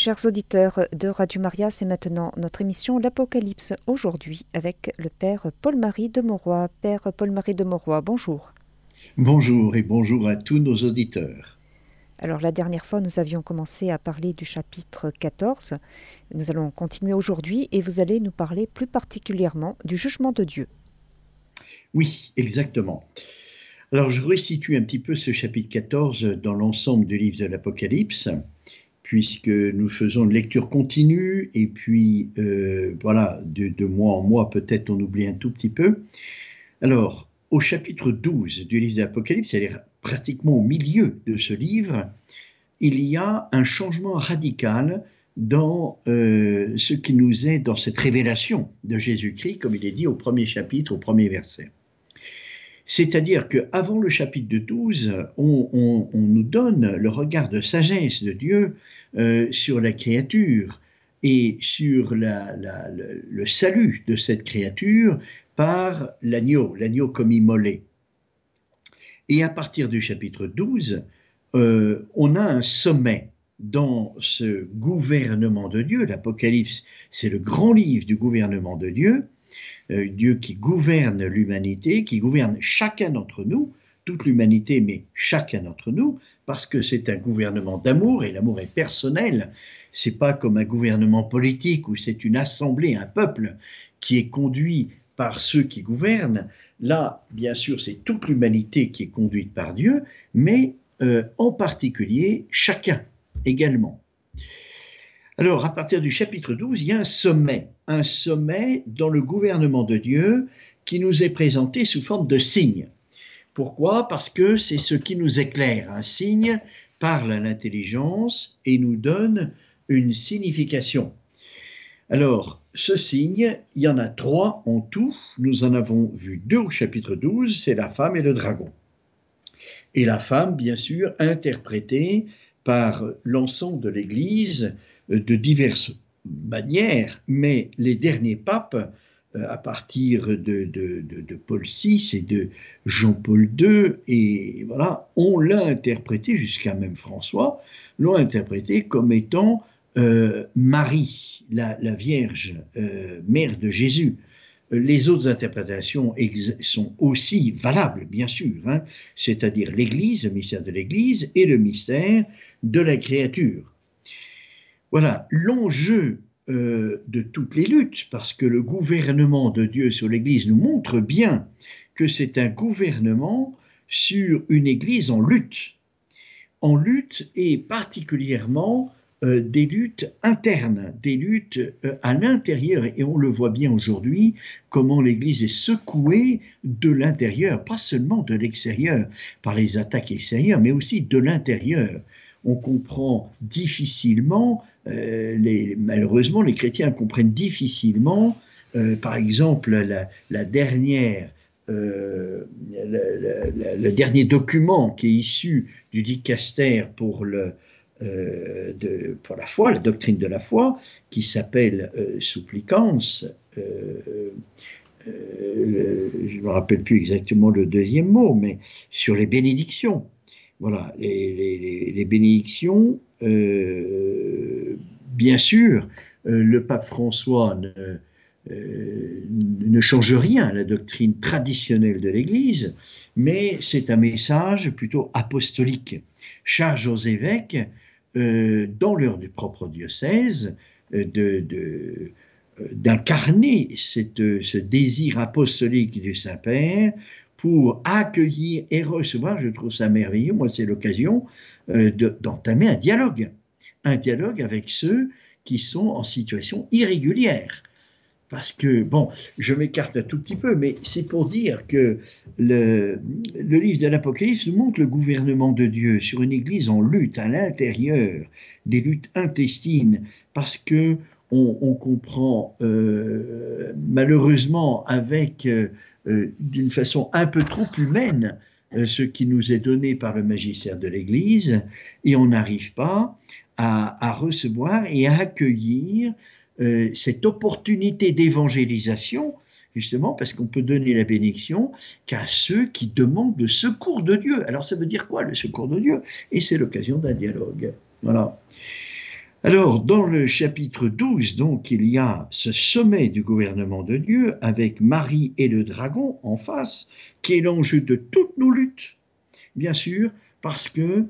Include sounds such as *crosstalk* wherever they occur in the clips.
Chers auditeurs de Radio Maria, c'est maintenant notre émission L'Apocalypse aujourd'hui avec le Père Paul-Marie de Mauroy. Père Paul-Marie de Mauroy, bonjour. Bonjour et bonjour à tous nos auditeurs. Alors la dernière fois, nous avions commencé à parler du chapitre 14. Nous allons continuer aujourd'hui et vous allez nous parler plus particulièrement du jugement de Dieu. Oui, exactement. Alors je restitue un petit peu ce chapitre 14 dans l'ensemble du livre de l'Apocalypse puisque nous faisons une lecture continue et puis euh, voilà, de, mois en mois, peut-être on oublie un tout petit peu. Alors, au chapitre 12 du livre de l'Apocalypse, c'est-à-dire pratiquement au milieu de ce livre, il y a un changement radical dans euh, ce qui nous est dans cette révélation de Jésus-Christ, comme il est dit au premier chapitre, au premier verset. C'est-à-dire qu'avant le chapitre 12, on, nous donne le regard de sagesse de Dieu euh, sur la créature et sur le, salut de cette créature par l'agneau, l'agneau comme immolé. Et à partir du chapitre 12, euh, on a un sommet dans ce gouvernement de Dieu. L'Apocalypse, c'est le grand livre du gouvernement de Dieu. Euh, Dieu qui gouverne l'humanité, qui gouverne chacun d'entre nous, toute l'humanité, mais chacun d'entre nous, parce que c'est un gouvernement d'amour et l'amour est personnel. C'est pas comme un gouvernement politique où c'est une assemblée, un peuple qui est conduit par ceux qui gouvernent. Là, bien sûr, c'est toute l'humanité qui est conduite par Dieu, mais euh, en particulier chacun également. Alors, à partir du chapitre 12, il y a un sommet, un sommet dans le gouvernement de Dieu qui nous est présenté sous forme de signe. Pourquoi? Parce que c'est ce qui nous éclaire. Un signe parle à l'intelligence et nous donne une signification. Alors, ce signe, il y en a trois en tout. Nous en avons vu deux au chapitre 12, c'est la femme et le dragon. Et la femme, bien sûr, interprétée par l'ensemble de l'Église de diverses manières, mais les derniers papes, euh, à partir de, de, Paul VI et de Jean-Paul II, et voilà, on l'a interprété, jusqu'à même François, l'ont interprété comme étant euh, Marie, la, Vierge, euh, mère de Jésus. Les autres interprétations sont aussi valables, bien sûr, hein, c'est-à-dire l'Église, le mystère de l'Église et le mystère de la créature. Voilà, l'enjeu euh, de toutes les luttes, parce que le gouvernement de Dieu sur l'Église nous montre bien que c'est un gouvernement sur une Église en lutte, en lutte et particulièrement euh, des luttes internes, des luttes euh, à l'intérieur, et on le voit bien aujourd'hui, comment l'Église est secouée de l'intérieur, pas seulement de l'extérieur, par les attaques extérieures, mais aussi de l'intérieur. On comprend difficilement, euh, malheureusement, les chrétiens comprennent difficilement, euh, par exemple, la, dernière, euh, le dernier document qui est issu du dicaster pour, la foi, la doctrine de la foi, qui s'appelle Supplicance. je ne me rappelle plus exactement le deuxième mot, mais sur les bénédictions. Voilà, les, bénédictions, euh, bien sûr, euh, le pape François euh, ne, change rien à la doctrine traditionnelle de l'Église, mais c'est un message plutôt apostolique. Charge aux évêques, dans leur propre diocèse, d'incarner ce désir apostolique du Saint-Père pour accueillir et recevoir, je trouve ça merveilleux, moi c'est l'occasion euh, d'entamer un dialogue, un dialogue avec ceux qui sont en situation irrégulière. Parce que, bon, je m'écarte un tout petit peu, mais c'est pour dire que le, livre de l'Apocalypse nous montre le gouvernement de Dieu sur une Église en lutte à l'intérieur, des luttes intestines, parce que on, comprend euh, malheureusement avec euh, euh, d'une façon un peu trop humaine ce qui nous est donné par le magistère de l'Église et on n'arrive pas à, recevoir et à accueillir euh, cette opportunité d'évangélisation, justement parce qu'on peut donner la bénédiction qu'à ceux qui demandent le secours de Dieu. Alors ça veut dire quoi le secours de Dieu? Et c'est l'occasion d'un dialogue. Voilà. Alors, dans le chapitre 12, donc, il y a ce sommet du gouvernement de Dieu avec Marie et le dragon en face, qui est l'enjeu de toutes nos luttes, bien sûr, parce que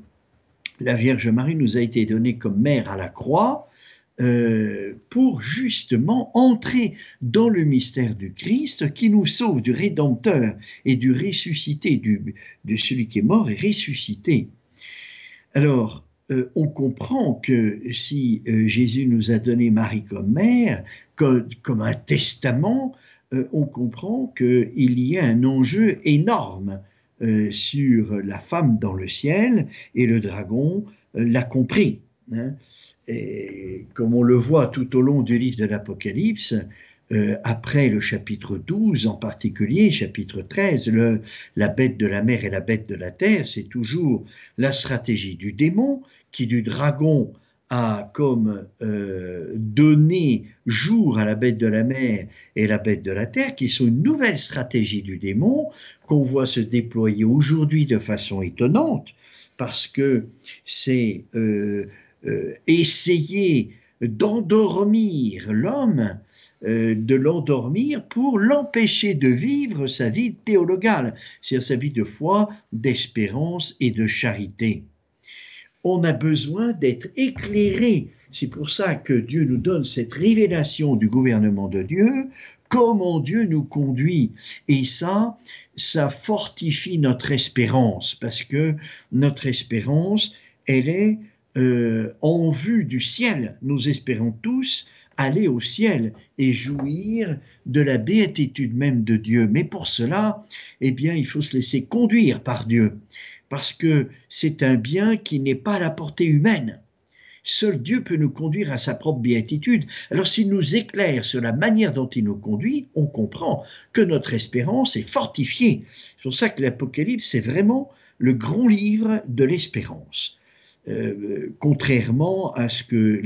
la Vierge Marie nous a été donnée comme mère à la croix euh, pour justement entrer dans le mystère du Christ qui nous sauve du Rédempteur et du ressuscité, du, de celui qui est mort et ressuscité. Alors, euh, on comprend que si euh, Jésus nous a donné Marie comme mère, comme, un testament, euh, on comprend qu'il y a un enjeu énorme sur la femme dans le ciel, et le dragon l'a compris. Hein. Et comme on le voit tout au long du livre de l'Apocalypse, euh, après le chapitre 12 en particulier, chapitre 13, le, la bête de la mer et la bête de la terre, c'est toujours la stratégie du démon qui du dragon a comme euh, donné jour à la bête de la mer et la bête de la terre, qui sont une nouvelle stratégie du démon qu'on voit se déployer aujourd'hui de façon étonnante, parce que c'est euh, essayer d'endormir l'homme de l'endormir pour l'empêcher de vivre sa vie théologale, c'est-à-dire sa vie de foi, d'espérance et de charité. On a besoin d'être éclairé. C'est pour ça que Dieu nous donne cette révélation du gouvernement de Dieu, comment Dieu nous conduit. Et ça, ça fortifie notre espérance, parce que notre espérance, elle est euh, en vue du ciel. Nous espérons tous aller au ciel et jouir de la béatitude même de Dieu. Mais pour cela, eh bien, il faut se laisser conduire par Dieu, parce que c'est un bien qui n'est pas à la portée humaine. Seul Dieu peut nous conduire à sa propre béatitude. Alors s'il nous éclaire sur la manière dont il nous conduit, on comprend que notre espérance est fortifiée. C'est pour ça que l'Apocalypse, c'est vraiment le grand livre de l'espérance. Euh, contrairement à ce que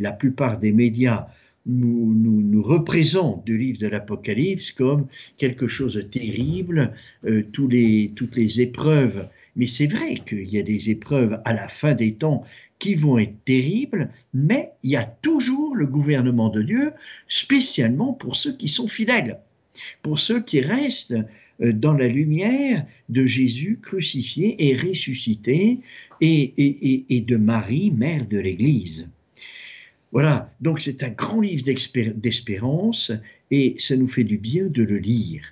la plupart des médias nous, représentent du livre de l'Apocalypse comme quelque chose de terrible, euh, toutes les épreuves. Mais c'est vrai qu'il y a des épreuves à la fin des temps qui vont être terribles, mais il y a toujours le gouvernement de Dieu, spécialement pour ceux qui sont fidèles, pour ceux qui restent euh, dans la lumière de Jésus crucifié et ressuscité et, de Marie, mère de l'Église. Voilà, donc c'est un grand livre d'espérance et ça nous fait du bien de le lire.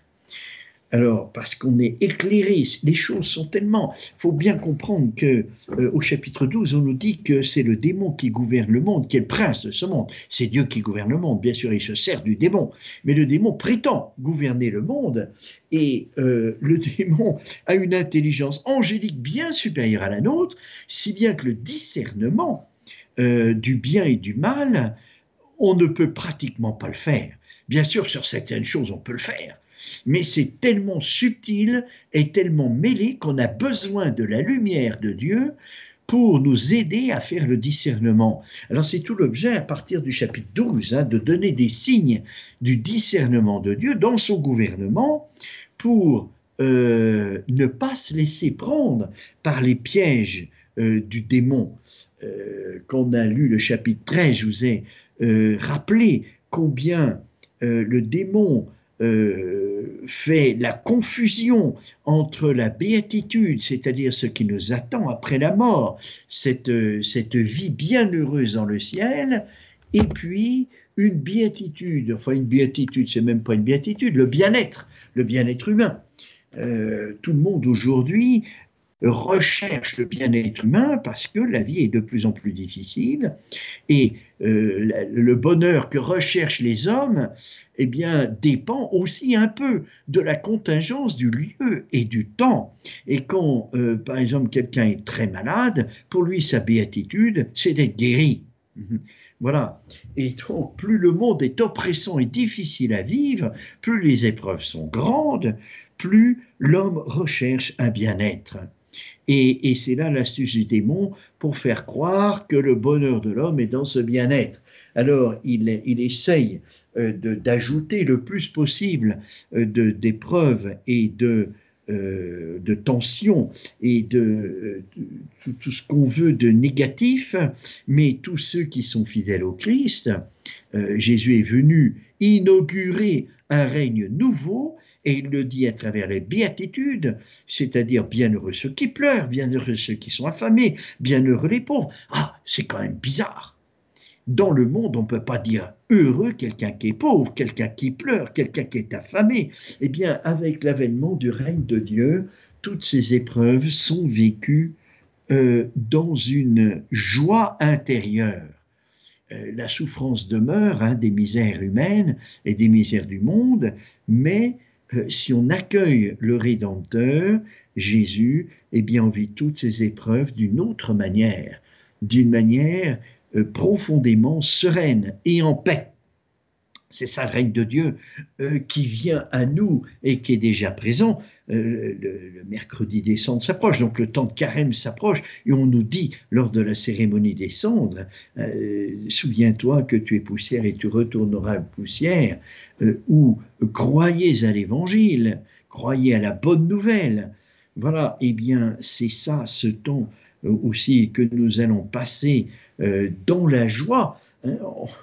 Alors, parce qu'on est éclairé, les choses sont tellement... Il faut bien comprendre que euh, au chapitre 12, on nous dit que c'est le démon qui gouverne le monde, qui est le prince de ce monde. C'est Dieu qui gouverne le monde, bien sûr, il se sert du démon. Mais le démon prétend gouverner le monde, et euh, le *laughs* démon a une intelligence angélique bien supérieure à la nôtre, si bien que le discernement euh, du bien et du mal, on ne peut pratiquement pas le faire. Bien sûr, sur certaines choses, on peut le faire mais c'est tellement subtil et tellement mêlé qu'on a besoin de la lumière de Dieu pour nous aider à faire le discernement. Alors c'est tout l'objet à partir du chapitre 12, hein, de donner des signes du discernement de Dieu dans son gouvernement pour euh, ne pas se laisser prendre par les pièges euh, du démon. Euh, quand on a lu le chapitre 13, je vous ai rappelé combien le démon euh, fait la confusion entre la béatitude, c'est-à-dire ce qui nous attend après la mort, cette, cette vie bienheureuse dans le ciel, et puis une béatitude, enfin une béatitude, c'est même pas une béatitude, le bien-être, le bien-être humain. Euh, tout le monde aujourd'hui recherche le bien-être humain parce que la vie est de plus en plus difficile et euh, le bonheur que recherchent les hommes eh bien, dépend aussi un peu de la contingence du lieu et du temps. Et quand, euh, par exemple, quelqu'un est très malade, pour lui, sa béatitude, c'est d'être guéri. Voilà. Et donc, plus le monde est oppressant et difficile à vivre, plus les épreuves sont grandes, plus l'homme recherche un bien-être. Et, c'est là l'astuce du démon pour faire croire que le bonheur de l'homme est dans ce bien-être. Alors il, essaye euh, d'ajouter le plus possible euh, d'épreuves et de euh, de tension et de, tout, ce qu'on veut de négatif, mais tous ceux qui sont fidèles au Christ, Jésus est venu inaugurer un règne nouveau et il le dit à travers les béatitudes, c'est-à-dire bienheureux ceux qui pleurent, bienheureux ceux qui sont affamés, bienheureux les pauvres. Ah, c'est quand même bizarre. Dans le monde, on ne peut pas dire heureux quelqu'un qui est pauvre, quelqu'un qui pleure, quelqu'un qui est affamé. Eh bien, avec l'avènement du règne de Dieu, toutes ces épreuves sont vécues euh, dans une joie intérieure. Euh, la souffrance demeure hein, des misères humaines et des misères du monde, mais si on accueille le Rédempteur, Jésus, eh bien vit toutes ces épreuves d'une autre manière, d'une manière euh, profondément sereine et en paix. C'est ça le règne de Dieu euh, qui vient à nous et qui est déjà présent. Euh, le, mercredi des cendres s'approche, donc le temps de carême s'approche, et on nous dit lors de la cérémonie des cendres, souviens-toi que tu es poussière et tu retourneras poussière, ou croyez à l'évangile, croyez à la bonne nouvelle. Voilà, eh bien c'est ça ce temps aussi que nous allons passer euh, dans la joie. Hein,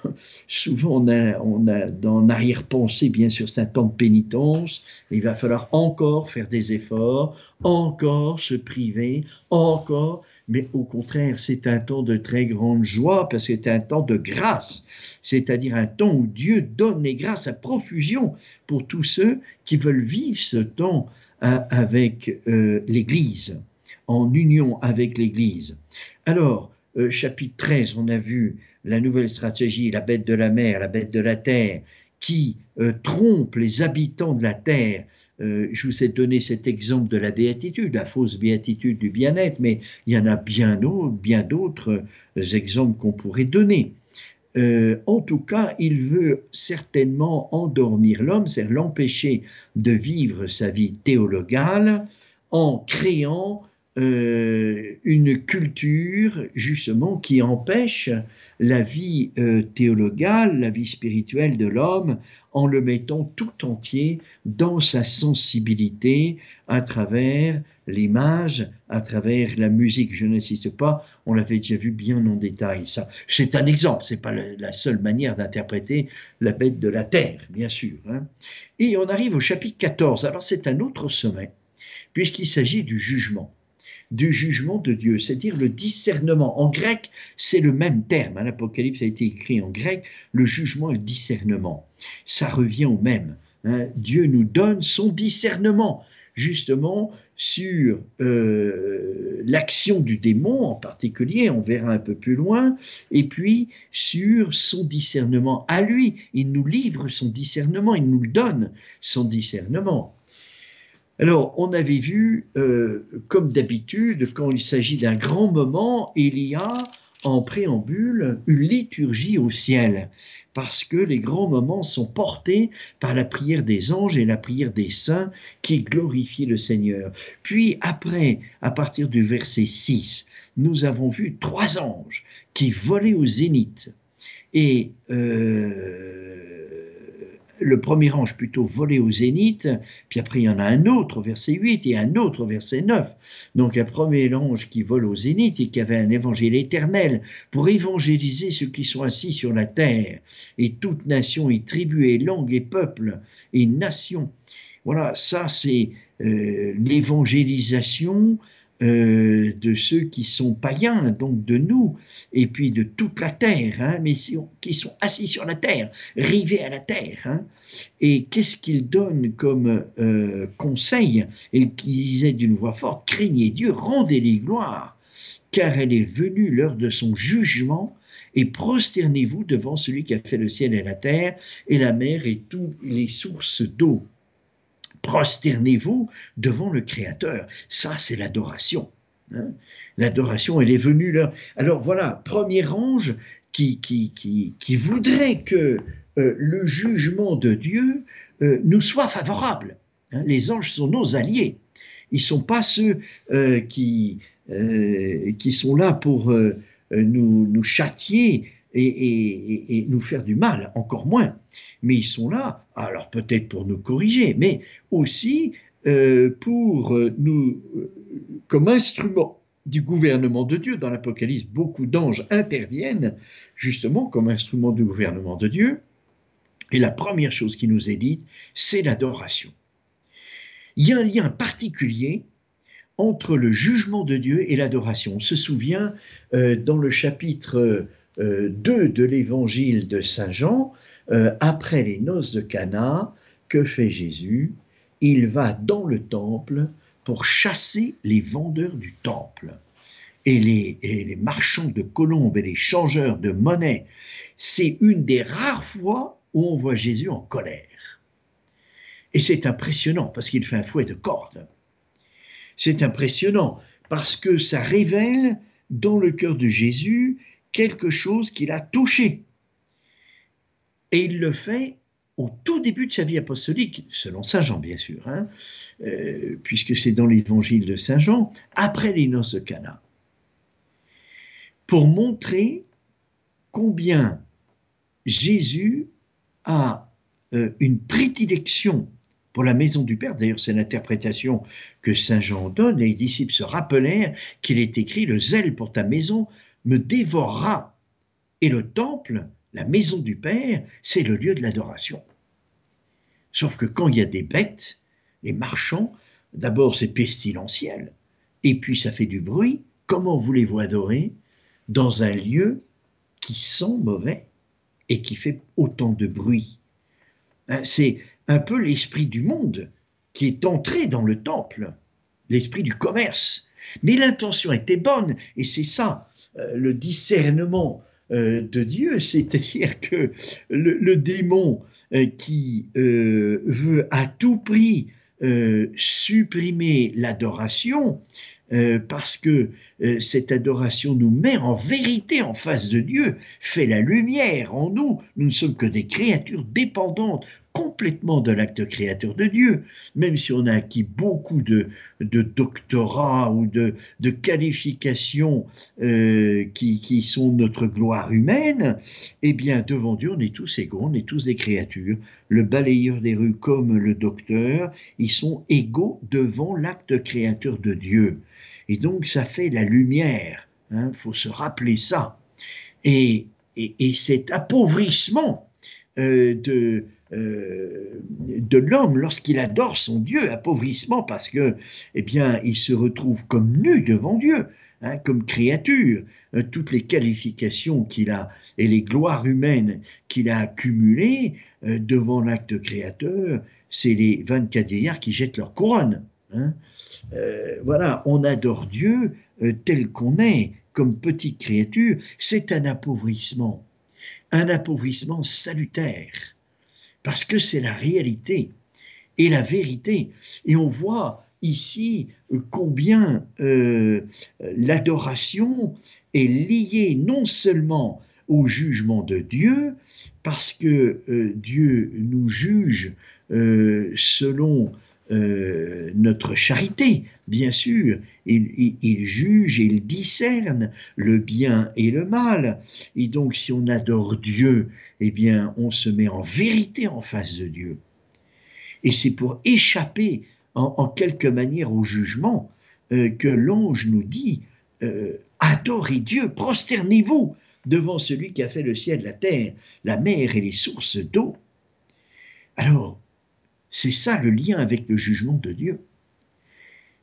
*laughs* souvent, on a, dans l'arrière-pensée, bien sûr, temps de pénitence. Il va falloir encore faire des efforts, encore se priver, encore. Mais au contraire, c'est un temps de très grande joie parce que c'est un temps de grâce. C'est-à-dire un temps où Dieu donne les grâces à profusion pour tous ceux qui veulent vivre ce temps hein, avec euh, l'Église, en union avec l'Église. Alors, euh, chapitre 13, on a vu la nouvelle stratégie, la bête de la mer, la bête de la terre, qui euh, trompe les habitants de la terre. Euh, je vous ai donné cet exemple de la béatitude, la fausse béatitude du bien-être, mais il y en a bien d'autres, bien d'autres exemples qu'on pourrait donner. en tout cas, il veut certainement endormir l'homme, c'est l'empêcher de vivre sa vie théologale en créant euh, une culture justement qui empêche la vie euh, théologale, la vie spirituelle de l'homme en le mettant tout entier dans sa sensibilité à travers l'image, à travers la musique. Je n'insiste pas, on l'avait déjà vu bien en détail. Ça, c'est un exemple, c'est pas la, seule manière d'interpréter la bête de la terre, bien sûr. Hein. Et on arrive au chapitre 14. Alors c'est un autre sommet, puisqu'il s'agit du jugement du jugement de Dieu, c'est-à-dire le discernement. En grec, c'est le même terme. Hein. L'Apocalypse a été écrit en grec, le jugement et le discernement. Ça revient au même. Hein. Dieu nous donne son discernement, justement, sur euh, l'action du démon en particulier, on verra un peu plus loin, et puis sur son discernement à lui. Il nous livre son discernement, il nous donne, son discernement. Alors, on avait vu, euh, comme d'habitude, quand il s'agit d'un grand moment, il y a en préambule une liturgie au ciel, parce que les grands moments sont portés par la prière des anges et la prière des saints qui glorifient le Seigneur. Puis après, à partir du verset 6, nous avons vu trois anges qui volaient au zénith. Et euh, le premier ange plutôt volé au zénith, puis après il y en a un autre au verset 8 et un autre au verset 9. Donc un premier ange qui vole au zénith et qui avait un évangile éternel pour évangéliser ceux qui sont assis sur la terre, et toute nation et tribu et langue et peuple et nation. Voilà, ça c'est euh, l'évangélisation euh, de ceux qui sont païens, donc de nous, et puis de toute la terre, hein, mais qui sont assis sur la terre, rivés à la terre. Hein. Et qu'est-ce qu'ils donnent comme euh, conseil? Et qu'ils disaient d'une voix forte, craignez Dieu, rendez-lui gloire, car elle est venue l'heure de son jugement, et prosternez-vous devant celui qui a fait le ciel et la terre, et la mer et toutes les sources d'eau prosternez-vous devant le Créateur. Ça, c'est l'adoration. Hein. L'adoration, elle est venue là. Alors voilà, premier ange qui, qui, qui, voudrait que euh, le jugement de Dieu euh, nous soit favorable. Hein. Les anges sont nos alliés. Ils ne sont pas ceux euh, qui, qui sont là pour nous, nous châtier et, nous faire du mal, encore moins. Mais ils sont là, alors peut-être pour nous corriger, mais aussi euh, pour nous, comme instrument du gouvernement de Dieu. Dans l'Apocalypse, beaucoup d'anges interviennent justement comme instrument du gouvernement de Dieu. Et la première chose qui nous est dite, c'est l'adoration. Il y a un lien particulier entre le jugement de Dieu et l'adoration. On se souvient euh, dans le chapitre 2 euh, de l'évangile de Saint Jean, euh, après les noces de Cana, que fait Jésus? Il va dans le temple pour chasser les vendeurs du temple. Et les, marchands de colombes et les changeurs de monnaie. C'est une des rares fois où on voit Jésus en colère. Et c'est impressionnant parce qu'il fait un fouet de corde. C'est impressionnant parce que ça révèle dans le cœur de Jésus quelque chose qu'il a touché. Et il le fait au tout début de sa vie apostolique, selon Saint Jean bien sûr, hein, euh, puisque c'est dans l'évangile de Saint Jean, après les noces de Cana, pour montrer combien Jésus a euh, une prédilection pour la maison du Père. D'ailleurs, c'est l'interprétation que Saint Jean donne. Les disciples se rappelèrent qu'il est écrit Le zèle pour ta maison me dévorera. Et le temple, la maison du Père, c'est le lieu de l'adoration. Sauf que quand il y a des bêtes, les marchands, d'abord c'est pestilentiel, et puis ça fait du bruit. Comment voulez-vous adorer dans un lieu qui sent mauvais et qui fait autant de bruit? Hein, c'est un peu l'esprit du monde qui est entré dans le temple, l'esprit du commerce. Mais l'intention était bonne, et c'est ça le discernement euh, de Dieu, *laughs* c'est-à-dire que le, démon euh, qui veut à tout prix supprimer l'adoration, euh, parce que euh, cette adoration nous met en vérité en face de Dieu, fait la lumière en nous. Nous ne sommes que des créatures dépendantes complètement de l'acte créateur de Dieu, même si on a acquis beaucoup de, doctorats ou de, de qualifications euh, qui, qui, sont notre gloire humaine, eh bien devant Dieu on est tous égaux, on est tous des créatures. Le balayeur des rues comme le docteur, ils sont égaux devant l'acte créateur de Dieu. Et donc ça fait la lumière. Il hein, faut se rappeler ça. Et, et, cet appauvrissement euh, de, euh, de l'homme lorsqu'il adore son Dieu, appauvrissement parce que, eh bien, il se retrouve comme nu devant Dieu, hein, comme créature. Euh, toutes les qualifications qu'il a et les gloires humaines qu'il a accumulées devant l'acte créateur, c'est les 24 vieillards qui jettent leur couronne. Hein. Euh, voilà, on adore Dieu euh, tel qu'on est, comme petite créature, c'est un appauvrissement, un appauvrissement salutaire, parce que c'est la réalité et la vérité. Et on voit ici euh, combien l'adoration est liée non seulement au jugement de Dieu, parce que Dieu nous juge selon euh, notre charité, bien sûr. Il, juge et il discerne le bien et le mal. Et donc, si on adore Dieu, eh bien, on se met en vérité en face de Dieu. Et c'est pour échapper en, quelque manière au jugement euh, que l'ange nous dit euh, adorez Dieu, prosternez-vous devant celui qui a fait le ciel, la terre, la mer et les sources d'eau. Alors, c'est ça le lien avec le jugement de Dieu.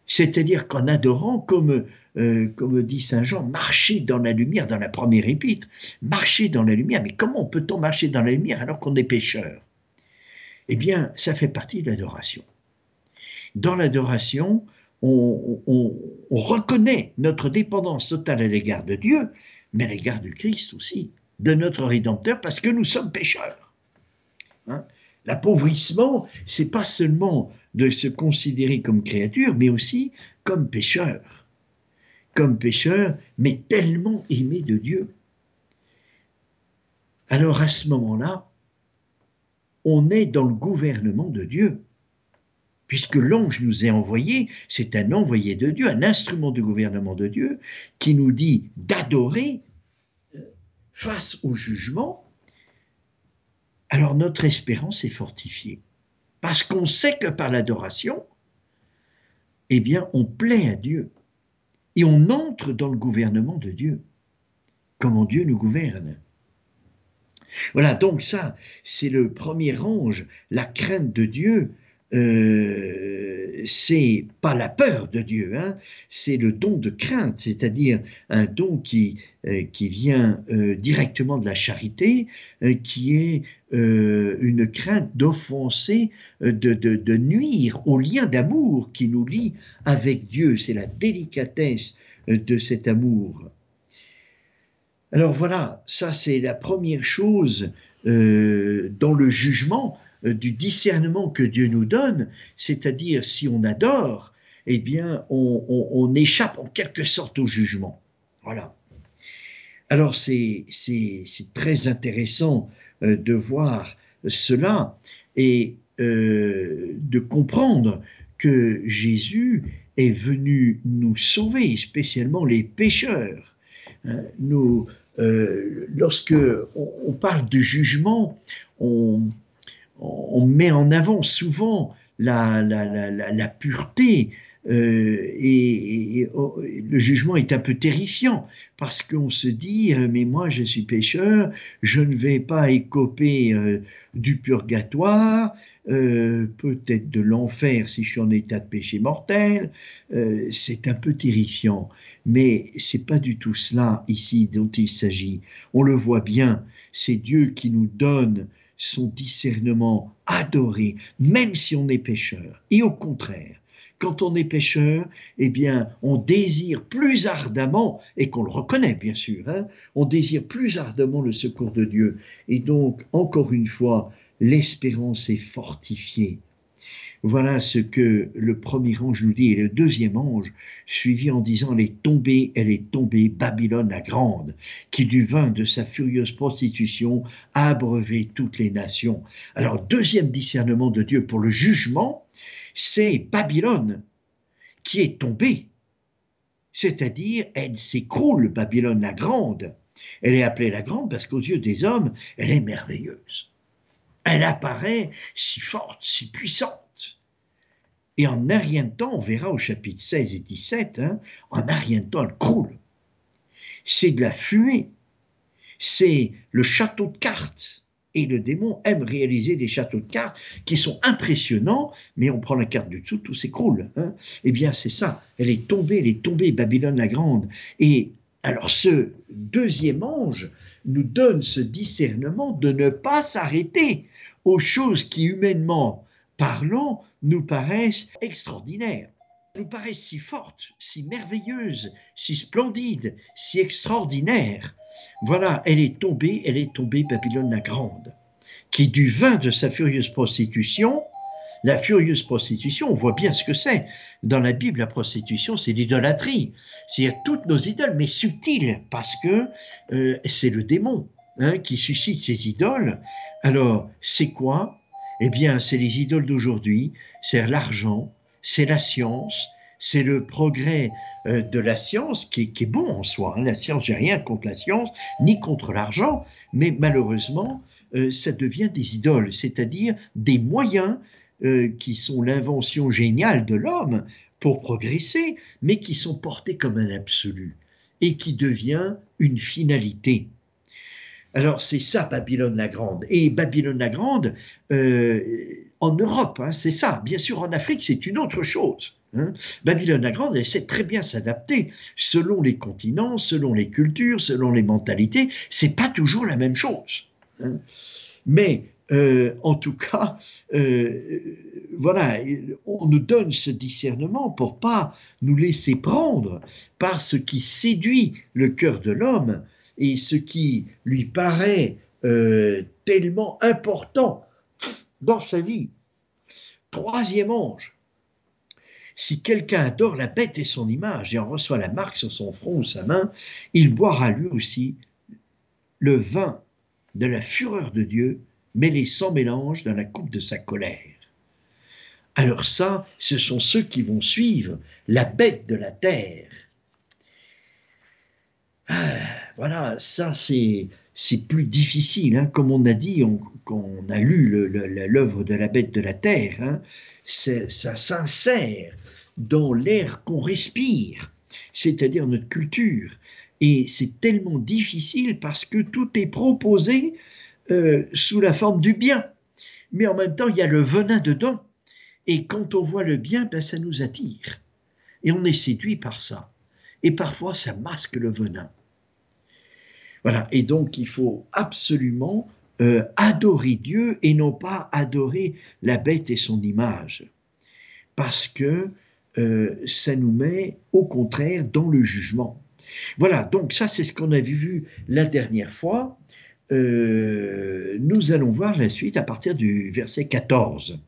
C'est-à-dire qu'en adorant, comme, euh, comme dit Saint Jean, marcher dans la lumière, dans la première épître, marcher dans la lumière, mais comment peut-on marcher dans la lumière alors qu'on est pécheur? Eh bien, ça fait partie de l'adoration. Dans l'adoration, on, on, reconnaît notre dépendance totale à l'égard de Dieu, mais à l'égard du Christ aussi, de notre Rédempteur, parce que nous sommes pécheurs. Hein? L'appauvrissement, c'est pas seulement de se considérer comme créature, mais aussi comme pécheur. Comme pécheur, mais tellement aimé de Dieu. Alors à ce moment-là, on est dans le gouvernement de Dieu. Puisque l'ange nous est envoyé, c'est un envoyé de Dieu, un instrument du gouvernement de Dieu, qui nous dit d'adorer face au jugement alors notre espérance est fortifiée. Parce qu'on sait que par l'adoration, eh bien, on plaît à Dieu et on entre dans le gouvernement de Dieu. Comment Dieu nous gouverne. Voilà, donc ça, c'est le premier ange, la crainte de Dieu. Euh, c'est pas la peur de Dieu, hein, c'est le don de crainte, c'est-à-dire un don qui, euh, qui vient euh, directement de la charité, qui est une crainte d'offenser, de, de, de, nuire au lien d'amour qui nous lie avec Dieu. C'est la délicatesse de cet amour. Alors voilà, ça c'est la première chose dans le jugement du discernement que Dieu nous donne, c'est-à-dire si on adore, eh bien on, échappe en quelque sorte au jugement. Voilà. Alors c'est très intéressant euh, de voir cela et de comprendre que Jésus est venu nous sauver, spécialement les pécheurs. Hein, nous, euh, lorsque on, parle de jugement, on, met en avant souvent la, pureté, euh, et, oh, le jugement est un peu terrifiant parce qu'on se dit euh, mais moi je suis pécheur, je ne vais pas écoper du purgatoire, peut-être de l'enfer si je suis en état de péché mortel. c'est un peu terrifiant. Mais c'est pas du tout cela ici dont il s'agit. On le voit bien, c'est Dieu qui nous donne son discernement adoré, même si on est pécheur. Et au contraire, quand on est pécheur, eh bien, on désire plus ardemment, et qu'on le reconnaît bien sûr, hein, on désire plus ardemment le secours de Dieu. Et donc, encore une fois, l'espérance est fortifiée. Voilà ce que le premier ange nous dit, et le deuxième ange suivi en disant Elle est tombée, elle est tombée, Babylone la grande, qui du vin de sa furieuse prostitution a abreuvé toutes les nations. Alors, deuxième discernement de Dieu pour le jugement, c'est Babylone qui est tombée. C'est-à-dire, elle s'écroule, Babylone la grande. Elle est appelée la grande parce qu'aux yeux des hommes, elle est merveilleuse. Elle apparaît si forte, si puissante. Et en un rien de temps, on verra au chapitre 16 et 17, hein, en un rien de temps, elle croule. C'est de la fumée. C'est le château de cartes. Et le démon aime réaliser des châteaux de cartes qui sont impressionnants, mais on prend la carte du dessous, tout s'écroule. Hein. Eh bien, c'est ça. Elle est tombée, elle est tombée, Babylone la Grande. Et alors, ce deuxième ange nous donne ce discernement de ne pas s'arrêter aux choses qui, humainement parlant, nous paraissent extraordinaires, nous paraissent si fortes, si merveilleuses, si splendides, si extraordinaires. Voilà, elle est tombée, elle est tombée, Babylone la Grande, qui du vin de sa furieuse prostitution, la furieuse prostitution, on voit bien ce que c'est. Dans la Bible, la prostitution, c'est l'idolâtrie. C'est-à-dire toutes nos idoles, mais subtiles, parce que euh, c'est le démon hein, qui suscite ces idoles. Alors, c'est quoi? Eh bien, c'est les idoles d'aujourd'hui, c'est l'argent, c'est la science, c'est le progrès euh, de la science qui, est bon en soi. Hein. La science, j'ai rien contre la science, ni contre l'argent, mais malheureusement, euh, ça devient des idoles, c'est-à-dire des moyens euh, qui sont l'invention géniale de l'homme pour progresser, mais qui sont portés comme un absolu et qui devient une finalité. Alors c'est ça Babylone la Grande. Et Babylone la Grande, euh, en Europe, hein, c'est ça. Bien sûr, en Afrique, c'est une autre chose. Hein. Babylone la Grande, elle sait très bien s'adapter selon les continents, selon les cultures, selon les mentalités. C'est pas toujours la même chose. Hein. Mais euh, en tout cas, euh, voilà, on nous donne ce discernement pour pas nous laisser prendre par ce qui séduit le cœur de l'homme et ce qui lui paraît euh, tellement important dans sa vie. Troisième ange, si quelqu'un adore la bête et son image et en reçoit la marque sur son front ou sa main, il boira lui aussi le vin de la fureur de Dieu, mêlé sans mélange dans la coupe de sa colère. Alors ça, ce sont ceux qui vont suivre la bête de la terre. Ah, voilà, ça c'est c'est plus difficile. Hein. Comme on a dit, on, on a lu l'œuvre de la bête de la terre, hein, ça s'insère dans l'air qu'on respire, c'est-à-dire notre culture. Et c'est tellement difficile parce que tout est proposé euh, sous la forme du bien. Mais en même temps, il y a le venin dedans. Et quand on voit le bien, ben, ça nous attire. Et on est séduit par ça. Et parfois, ça masque le venin. Voilà. Et donc, il faut absolument euh, adorer Dieu et non pas adorer la bête et son image. Parce que euh, ça nous met au contraire dans le jugement. Voilà, donc ça c'est ce qu'on avait vu la dernière fois. Euh, nous allons voir la suite à partir du verset 14.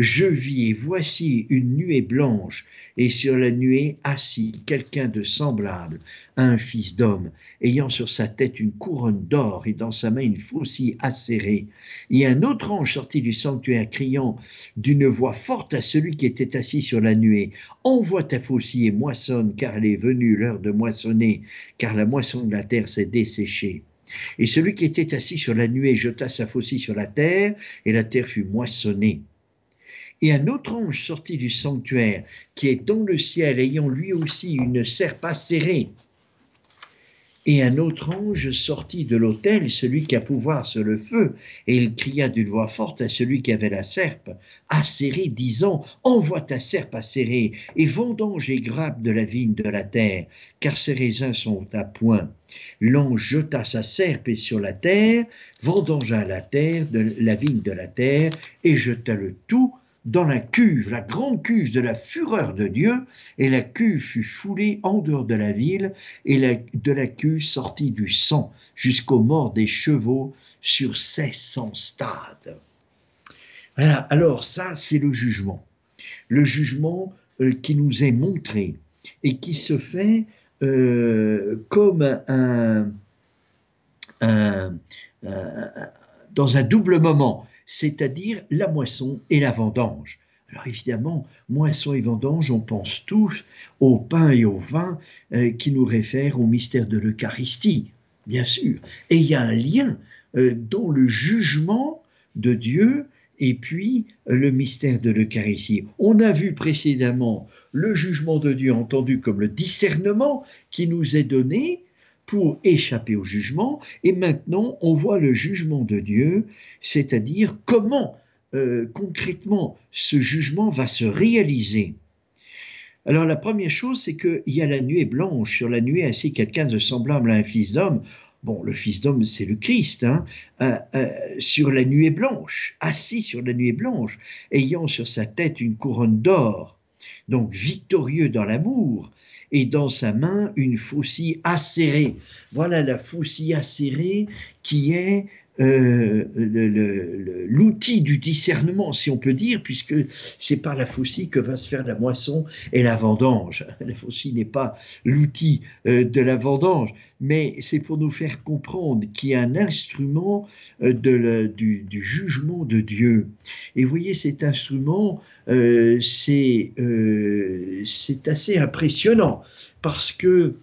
Je vis et voici une nuée blanche, et sur la nuée assis quelqu'un de semblable à un fils d'homme, ayant sur sa tête une couronne d'or et dans sa main une faucille acérée. Et un autre ange sortit du sanctuaire, criant d'une voix forte à celui qui était assis sur la nuée, Envoie ta faucille et moissonne, car elle est venue l'heure de moissonner, car la moisson de la terre s'est desséchée. Et celui qui était assis sur la nuée jeta sa faucille sur la terre, et la terre fut moissonnée. Et un autre ange sortit du sanctuaire, qui est dans le ciel, ayant lui aussi une serpe acérée. Et un autre ange sortit de l'autel, celui qui a pouvoir sur le feu, et il cria d'une voix forte à celui qui avait la serpe, acérée, disant, Envoie ta serpe acérée, et vendange et grappe de la vigne de la terre, car ses raisins sont à point. L'ange jeta sa serpe sur la terre, vendangea la terre, de la vigne de la terre, et jeta le tout dans la cuve, la grande cuve de la fureur de Dieu, et la cuve fut foulée en dehors de la ville, et de la cuve sortit du sang jusqu'aux morts des chevaux sur 1600 stades. Voilà, alors ça, c'est le jugement. Le jugement euh, qui nous est montré et qui se fait euh, comme un, dans un double moment c'est-à-dire la moisson et la vendange. Alors évidemment, moisson et vendange, on pense tous au pain et au vin euh, qui nous réfèrent au mystère de l'Eucharistie, bien sûr. Et il y a un lien euh, dans le jugement de Dieu et puis euh, le mystère de l'Eucharistie. On a vu précédemment le jugement de Dieu entendu comme le discernement qui nous est donné pour échapper au jugement. Et maintenant, on voit le jugement de Dieu, c'est-à-dire comment euh, concrètement ce jugement va se réaliser. Alors la première chose, c'est qu'il y a la nuée blanche. Sur la nuée, ainsi quelqu'un de semblable à un fils d'homme. Bon, le fils d'homme, c'est le Christ, hein, euh, euh, sur la nuée blanche, assis sur la nuée blanche, ayant sur sa tête une couronne d'or, donc victorieux dans l'amour, et dans sa main une faucille acérée. Voilà la faucille acérée qui est euh, l'outil du discernement, si on peut dire, puisque c'est par la faucille que va se faire la moisson et la vendange. *laughs* La faucille n'est pas l'outil euh, de la vendange, mais c'est pour nous faire comprendre qu'il y a un instrument euh, du, jugement de Dieu. Et vous voyez, cet instrument, c'est assez impressionnant, parce que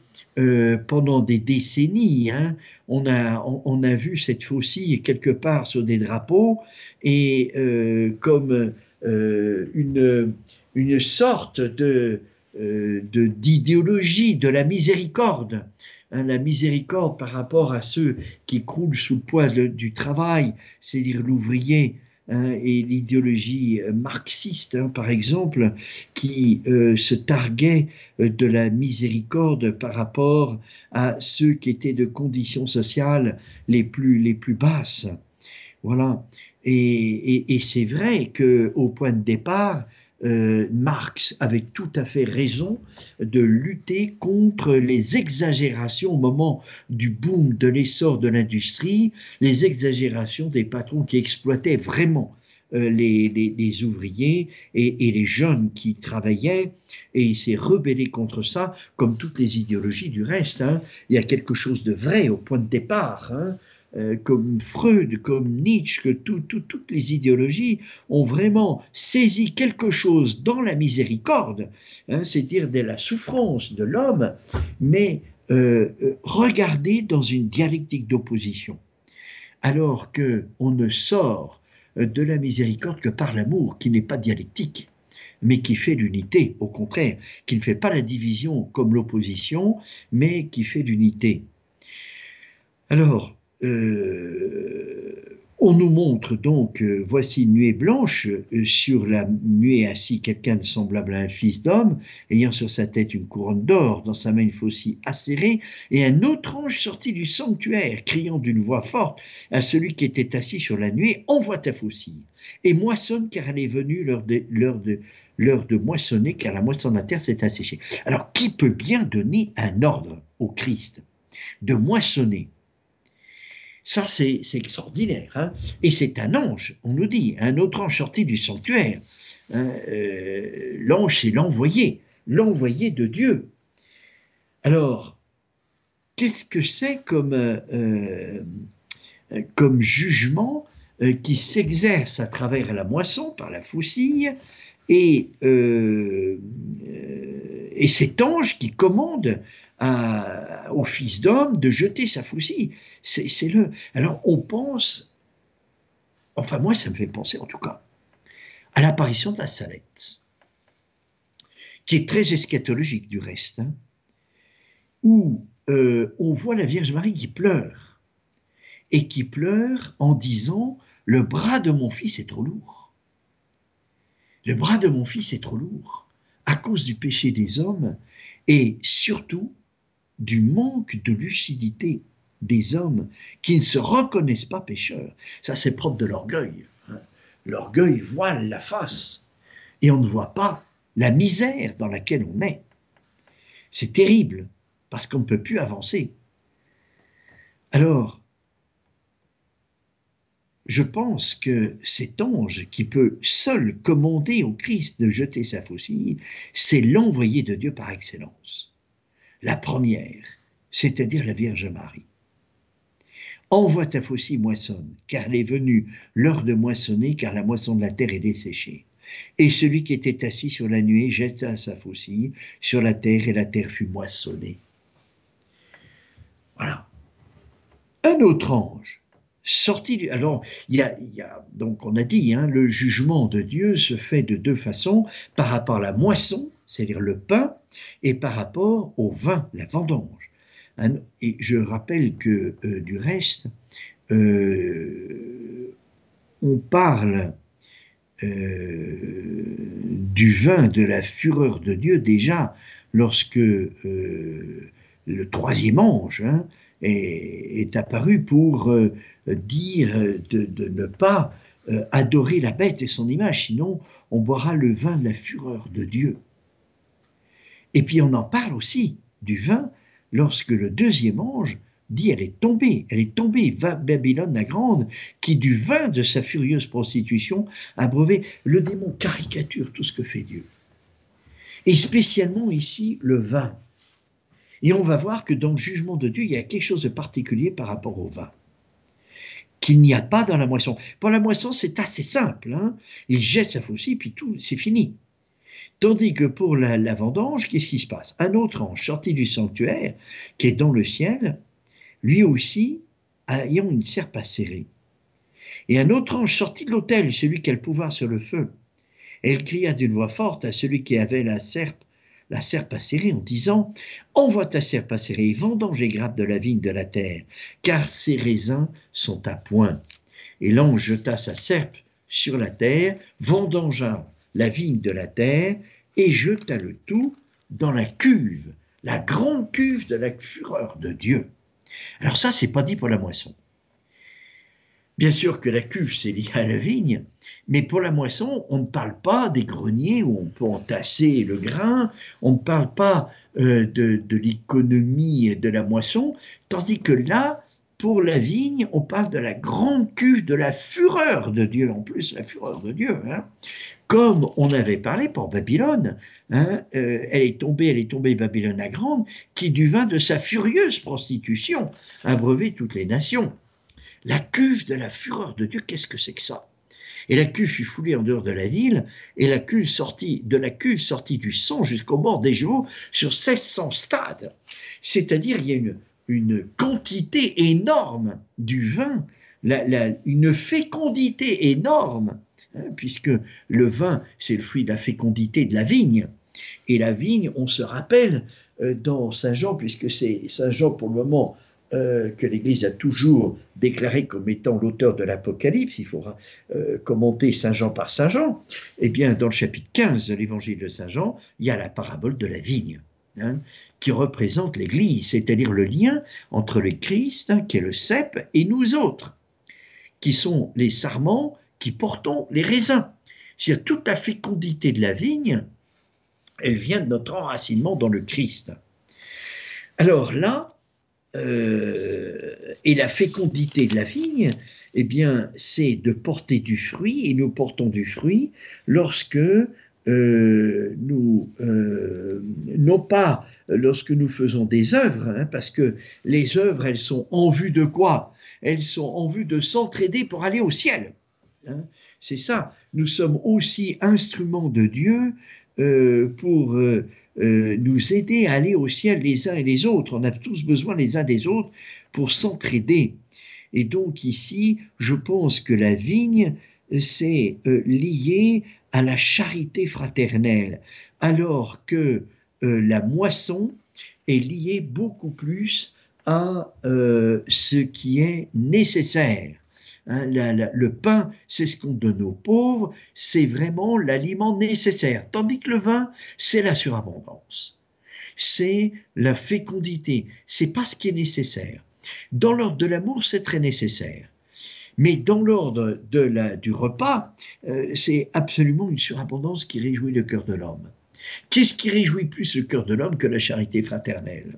pendant des décennies, hein, on a, on, a vu cette faucille quelque part sur des drapeaux et euh, comme euh, une, une sorte de, euh, d'idéologie de, la miséricorde. Hein, la miséricorde par rapport à ceux qui croulent sous le poids du travail, c'est-à-dire l'ouvrier, Hein, et l'idéologie euh, marxiste, hein, par exemple, qui euh, se targuait euh, de la miséricorde par rapport à ceux qui étaient de conditions sociales les plus, les plus basses. Voilà. Et, et c'est vrai qu'au point de départ, euh, Marx avait tout à fait raison de lutter contre les exagérations au moment du boom de l'essor de l'industrie, les exagérations des patrons qui exploitaient vraiment euh, les, ouvriers et, les jeunes qui travaillaient, et il s'est rebellé contre ça, comme toutes les idéologies du reste. Hein. Il y a quelque chose de vrai au point de départ. Hein. Euh, comme Freud, comme Nietzsche, que toutes les idéologies ont vraiment saisi quelque chose dans la miséricorde, hein, c'est-à-dire de la souffrance de l'homme, mais euh, euh, regardé dans une dialectique d'opposition. Alors que on ne sort de la miséricorde que par l'amour, qui n'est pas dialectique. mais qui fait l'unité, au contraire, qui ne fait pas la division comme l'opposition, mais qui fait l'unité. Alors, euh, on nous montre donc, euh, voici une nuée blanche, euh, sur la nuée assis quelqu'un semblable à un fils d'homme, ayant sur sa tête une couronne d'or, dans sa main une faucille acérée, et un autre ange sorti du sanctuaire, criant d'une voix forte à celui qui était assis sur la nuée, envoie ta faucille, et moissonne, car elle est venue l'heure de, de, l'heure de moissonner, car la moisson de la terre s'est asséchée. Alors, qui peut bien donner un ordre au Christ de moissonner ça, c'est extraordinaire. Hein. Et c'est un ange, on nous dit, un autre ange sorti du sanctuaire. Hein, euh, l'ange, c'est l'envoyé, l'envoyé de Dieu. Alors, qu'est-ce que c'est comme, euh, euh, jugement qui s'exerce à travers la moisson, par la faucille, et, et cet ange qui commande au fils d'homme de jeter sa faucille. C'est le. Alors on pense, enfin moi ça me fait penser en tout cas, à l'apparition de la salette, qui est très eschatologique du reste, hein, où euh, on voit la Vierge Marie qui pleure, et qui pleure en disant Le bras de mon fils est trop lourd. Le bras de mon fils est trop lourd à cause du péché des hommes et surtout du manque de lucidité des hommes qui ne se reconnaissent pas pécheurs. Ça, c'est propre de l'orgueil. Hein. L'orgueil voile la face et on ne voit pas la misère dans laquelle on est. C'est terrible parce qu'on ne peut plus avancer. Alors, je pense que cet ange qui peut seul commander au Christ de jeter sa faucille, c'est l'envoyé de Dieu par excellence la première, c'est-à-dire la Vierge Marie. Envoie ta faucille moissonne, car elle est venue l'heure de moissonner, car la moisson de la terre est desséchée. Et celui qui était assis sur la nuée jeta sa faucille sur la terre, et la terre fut moissonnée. Voilà. Un autre ange, sorti. Alors, il y a, donc on a dit, hein, le jugement de Dieu se fait de deux façons, par rapport à la moisson, c'est-à-dire le pain, et par rapport au vin, la vendange. Et je rappelle que euh, du reste, euh, on parle euh, du vin de la fureur de Dieu déjà lorsque le troisième ange hein, est, apparu pour dire de, ne pas adorer la bête et son image, sinon on boira le vin de la fureur de Dieu. Et puis on en parle aussi du vin lorsque le deuxième ange dit elle est tombée, elle est tombée, va Babylone la grande, qui du vin de sa furieuse prostitution a brevé. Le démon caricature tout ce que fait Dieu. Et spécialement ici, le vin. Et on va voir que dans le jugement de Dieu, il y a quelque chose de particulier par rapport au vin qu'il n'y a pas dans la moisson. Pour la moisson, c'est assez simple. Hein. il jette sa faucille, puis tout, c'est fini. Tandis que pour la, vendange, qu'est-ce qui se passe? Un autre ange sorti du sanctuaire, qui est dans le ciel, lui aussi ayant une serpe acérée. Et un autre ange sorti de l'autel, celui qui a le pouvoir sur le feu. Il cria d'une voix forte à celui qui avait la serpe, la serpe acérée, en disant Envoie ta serpe acérée, vendange et grappe de la vigne de la terre, car ses raisins sont à point. Et l'ange jeta sa serpe sur la terre, vendangea la vigne de la terre et jeta le tout dans la cuve, la grande cuve de la fureur de Dieu. Alors ça, c'est pas dit pour la moisson. Bien sûr que la cuve, c'est lié à la vigne, mais pour la moisson, on ne parle pas des greniers où on peut entasser le grain, on ne parle pas euh, de, de l'économie de la moisson, tandis que là, pour la vigne, on parle de la grande cuve de la fureur de Dieu, en plus la fureur de Dieu. Hein comme on avait parlé pour Babylone. Hein, euh, elle est tombée, elle est tombée, Babylone la grande, qui du vin de sa furieuse prostitution a brevé toutes les nations. La cuve de la fureur de Dieu, qu'est-ce que c'est que ça? Et la cuve fut foulée en dehors de la ville, et la cuve sortit, de la cuve sortit du sang jusqu'au bord des chevaux sur 1600 stades. C'est-à-dire, il y a une, une quantité énorme du vin, une fécondité énorme hein, puisque le vin, c'est le fruit de la fécondité de la vigne. Et la vigne, on se rappelle euh, dans Saint Jean, puisque c'est Saint Jean pour le moment euh, que l'Église a toujours déclaré comme étant l'auteur de l'Apocalypse, il faudra euh, commenter Saint Jean par Saint Jean, eh bien dans le chapitre 15 de l'Évangile de Saint Jean, il y a la parabole de la vigne. Hein, qui représente l'Église, c'est-à-dire le lien entre le Christ, hein, qui est le cep, et nous autres, qui sont les sarments qui portons les raisins. C'est-à-dire toute la fécondité de la vigne, elle vient de notre enracinement dans le Christ. Alors là, euh, et la fécondité de la vigne, eh bien, c'est de porter du fruit, et nous portons du fruit lorsque nous, euh, non pas lorsque nous faisons des œuvres, hein, parce que les œuvres, elles sont en vue de quoi? Elles sont en vue de s'entraider pour aller au ciel. Hein. C'est ça, nous sommes aussi instruments de Dieu euh, pour nous aider à aller au ciel les uns et les autres. On a tous besoin les uns des autres pour s'entraider. Et donc ici, je pense que la vigne, c'est lié à la charité fraternelle, alors que euh, la moisson est liée beaucoup plus à euh, ce qui est nécessaire. Hein, le pain, c'est ce qu'on donne aux pauvres, c'est vraiment l'aliment nécessaire, tandis que le vin, c'est la surabondance, c'est la fécondité, c'est pas ce qui est nécessaire. Dans l'ordre de l'amour, c'est très nécessaire. Mais dans l'ordre du repas, euh, c'est absolument une surabondance qui réjouit le cœur de l'homme. Qu'est-ce qui réjouit plus le cœur de l'homme que la charité fraternelle?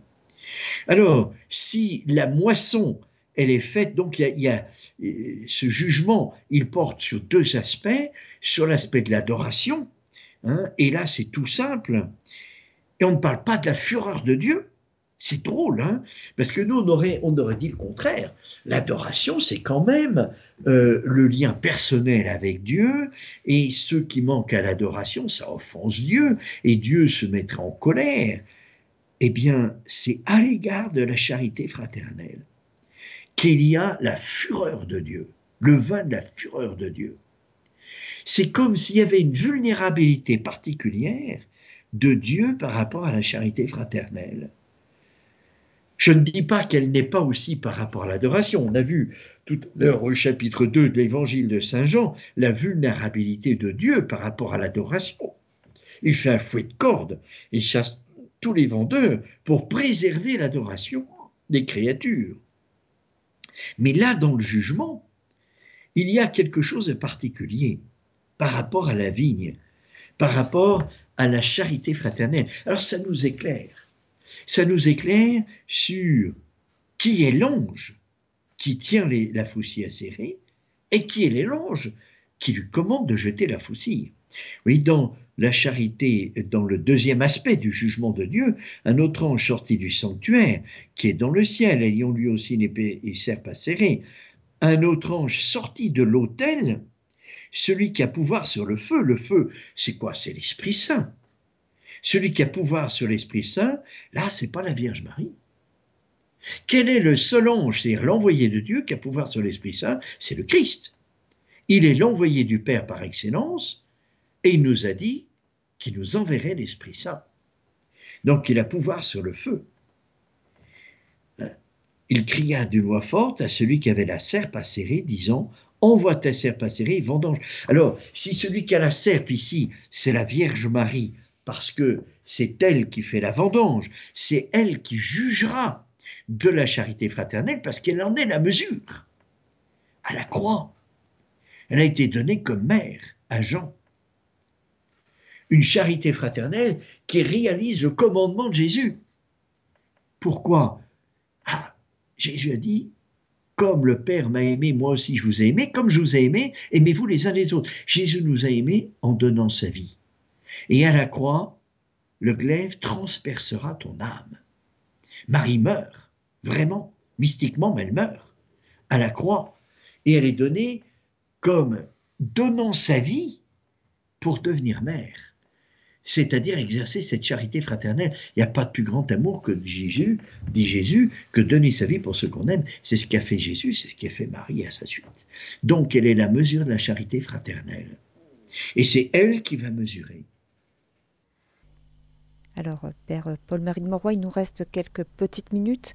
Alors, si la moisson, elle est faite, donc il y, a, euh, ce jugement, il porte sur deux aspects, sur l'aspect de l'adoration, hein, et là c'est tout simple, et on ne parle pas de la fureur de Dieu, c'est drôle, hein parce que nous, on aurait, on aurait dit le contraire. L'adoration, c'est quand même euh, le lien personnel avec Dieu, et ceux qui manquent à l'adoration, ça offense Dieu, et Dieu se mettra en colère. Eh bien, c'est à l'égard de la charité fraternelle qu'il y a la fureur de Dieu, le vin de la fureur de Dieu. C'est comme s'il y avait une vulnérabilité particulière de Dieu par rapport à la charité fraternelle. Je ne dis pas qu'elle n'est pas aussi par rapport à l'adoration. On a vu tout à l'heure au chapitre 2 de l'évangile de Saint Jean la vulnérabilité de Dieu par rapport à l'adoration. Il fait un fouet de corde et chasse tous les vendeurs pour préserver l'adoration des créatures. Mais là, dans le jugement, il y a quelque chose de particulier par rapport à la vigne, par rapport à la charité fraternelle. Alors ça nous éclaire ça nous éclaire sur qui est l'ange qui tient la faucille acérée et qui est l'ange qui lui commande de jeter la faucille. Oui, dans la charité, dans le deuxième aspect du jugement de Dieu, un autre ange sorti du sanctuaire, qui est dans le ciel, ayant lui aussi une épée et serpe acérée, un autre ange sorti de l'autel, celui qui a pouvoir sur le feu. Le feu, c'est quoi? C'est l'Esprit Saint. Celui qui a pouvoir sur l'Esprit Saint, là, c'est pas la Vierge Marie. Quel est le seul ange, c'est-à-dire l'envoyé de Dieu qui a pouvoir sur l'Esprit Saint C'est le Christ. Il est l'envoyé du Père par excellence, et il nous a dit qu'il nous enverrait l'Esprit Saint. Donc il a pouvoir sur le feu. Il cria d'une voix forte à celui qui avait la serpe acérée, disant Envoie ta serpe acérée, vendange. Alors, si celui qui a la serpe ici, c'est la Vierge Marie, parce que c'est elle qui fait la vendange, c'est elle qui jugera de la charité fraternelle, parce qu'elle en est la mesure. À la croix, elle a été donnée comme mère à Jean. Une charité fraternelle qui réalise le commandement de Jésus. Pourquoi? Ah, Jésus a dit, comme le Père m'a aimé, moi aussi je vous ai aimé, comme je vous ai aimé, aimez-vous les uns les autres. Jésus nous a aimés en donnant sa vie. Et à la croix, le glaive transpercera ton âme. Marie meurt, vraiment, mystiquement, mais elle meurt à la croix. Et elle est donnée comme donnant sa vie pour devenir mère, c'est-à-dire exercer cette charité fraternelle. Il n'y a pas de plus grand amour que Jésus, dit Jésus, que donner sa vie pour ceux qu'on aime. C'est ce qu'a fait Jésus, c'est ce qu'a fait Marie à sa suite. Donc, elle est la mesure de la charité fraternelle. Et c'est elle qui va mesurer. Alors, Père Paul-Marie de Moroy, il nous reste quelques petites minutes.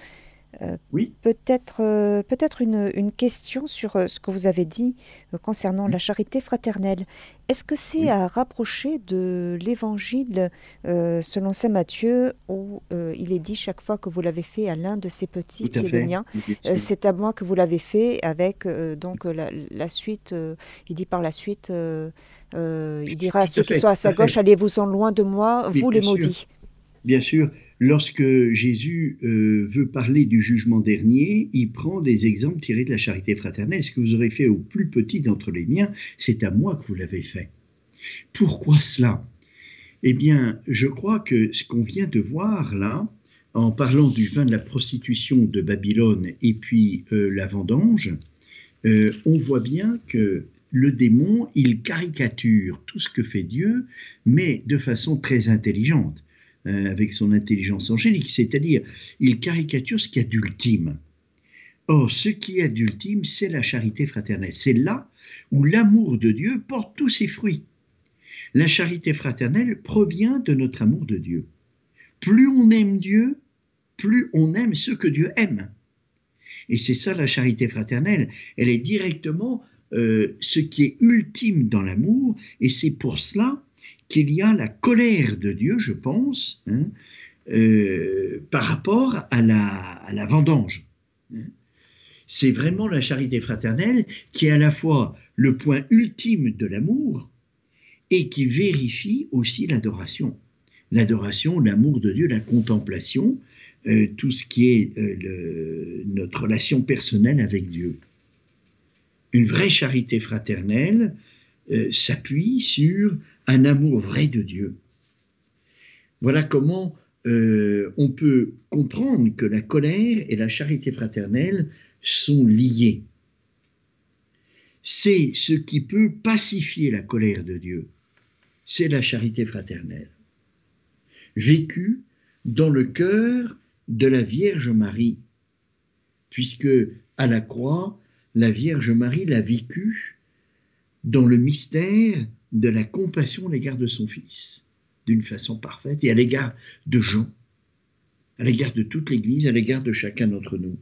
Euh, oui. Peut-être euh, peut-être une, question sur euh, ce que vous avez dit concernant la charité fraternelle. Est-ce que c'est à rapprocher de l'évangile selon saint Matthieu où il est dit chaque fois que vous l'avez fait à l'un de ses petits qui est le mien, c'est à moi que vous l'avez fait avec donc la, suite. il dit par la suite, il dira à ceux qui sont à sa gauche, allez-vous-en loin de moi, vous les maudits. Bien sûr, lorsque Jésus euh, veut parler du jugement dernier, il prend des exemples tirés de la charité fraternelle. Ce que vous aurez fait au plus petit d'entre les miens, c'est à moi que vous l'avez fait. Pourquoi cela? Eh bien, je crois que ce qu'on vient de voir là, en parlant du vin de la prostitution de Babylone et puis euh, la vendange, euh, on voit bien que le démon, il caricature tout ce que fait Dieu, mais de façon très intelligente. Euh, avec son intelligence angélique, c'est-à-dire il caricature ce qu'il y a d'ultime. Or, ce qui est d'ultime, c'est la charité fraternelle. C'est là où l'amour de Dieu porte tous ses fruits. La charité fraternelle provient de notre amour de Dieu. Plus on aime Dieu, plus on aime ce que Dieu aime. Et c'est ça la charité fraternelle. Elle est directement euh, ce qui est ultime dans l'amour, et c'est pour cela qu'il y a la colère de Dieu, je pense, hein, euh, par rapport à la, vendange. C'est vraiment la charité fraternelle qui est à la fois le point ultime de l'amour et qui vérifie aussi l'adoration. L'adoration, l'amour de Dieu, la contemplation, euh, tout ce qui est euh, notre relation personnelle avec Dieu. Une vraie charité fraternelle s'appuie sur un amour vrai de Dieu. Voilà comment euh, on peut comprendre que la colère et la charité fraternelle sont liées. C'est ce qui peut pacifier la colère de Dieu. C'est la charité fraternelle, vécue dans le cœur de la Vierge Marie, puisque à la croix, la Vierge Marie l'a vécue dans le mystère de la compassion à l'égard de son Fils, d'une façon parfaite, et à l'égard de Jean, à l'égard de toute l'Église, à l'égard de chacun d'entre nous.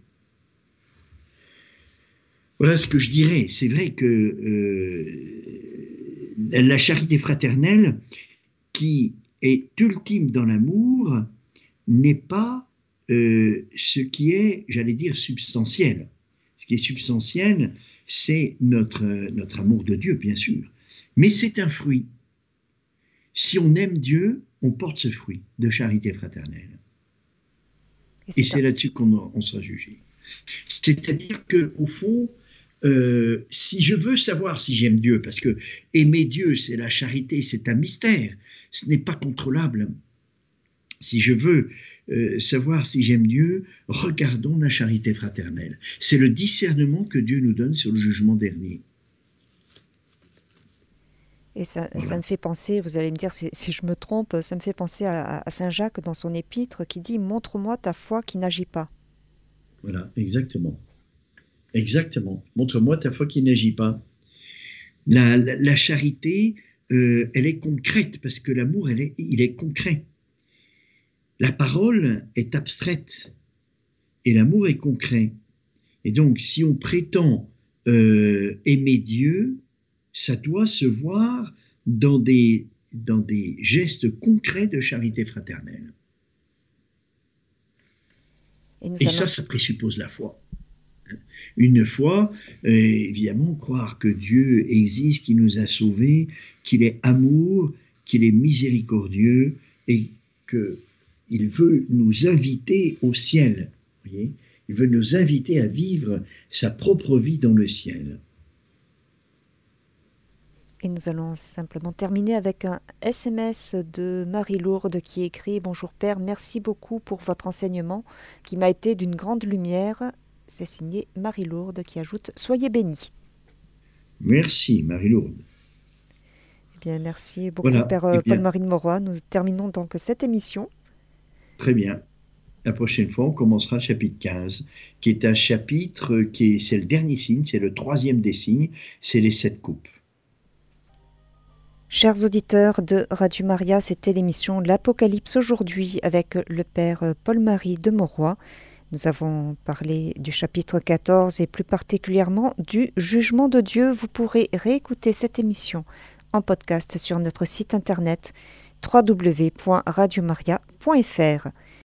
Voilà ce que je dirais. C'est vrai que euh, la charité fraternelle, qui est ultime dans l'amour, n'est pas euh, ce qui est, j'allais dire, substantiel. Ce qui est substantiel, c'est notre, notre amour de Dieu, bien sûr. Mais c'est un fruit. Si on aime Dieu, on porte ce fruit de charité fraternelle. Et c'est là-dessus qu'on sera jugé. C'est-à-dire que au fond, euh, si je veux savoir si j'aime Dieu, parce que aimer Dieu, c'est la charité, c'est un mystère, ce n'est pas contrôlable. Si je veux euh, savoir si j'aime Dieu, regardons la charité fraternelle. C'est le discernement que Dieu nous donne sur le jugement dernier. Et ça, me fait penser, vous allez me dire si, je me trompe, ça me fait penser à, Saint Jacques dans son épître qui dit Montre-moi ta foi qui n'agit pas. Voilà, exactement. Exactement. Montre-moi ta foi qui n'agit pas. La, charité, euh, elle est concrète parce que l'amour, est, il est concret. La parole est abstraite et l'amour est concret. Et donc, si on prétend euh, aimer Dieu, ça doit se voir dans des, dans des gestes concrets de charité fraternelle. Et, ça, ça présuppose la foi. Une foi, euh, évidemment, croire que Dieu existe, qu'il nous a sauvés, qu'il est amour, qu'il est miséricordieux et qu'il veut nous inviter au ciel. Voyez? Il veut nous inviter à vivre sa propre vie dans le ciel. Et nous allons simplement terminer avec un SMS de Marie-Lourde qui écrit Bonjour Père, merci beaucoup pour votre enseignement qui m'a été d'une grande lumière. C'est signé Marie-Lourde qui ajoute Soyez bénis. Merci Marie-Lourde. Eh bien, merci beaucoup Père eh Paul-Marie de Moroy. Nous terminons donc cette émission. Très bien. La prochaine fois, on commencera le chapitre 15, qui est un chapitre qui est, c'est le dernier signe, c'est le troisième des signes, c'est les sept coupes. Chers auditeurs de Radio Maria, c'était l'émission L'Apocalypse aujourd'hui avec le Père Paul-Marie de Mauroy. Nous avons parlé du chapitre 14 et plus particulièrement du jugement de Dieu. Vous pourrez réécouter cette émission en podcast sur notre site internet www.radiomaria.fr.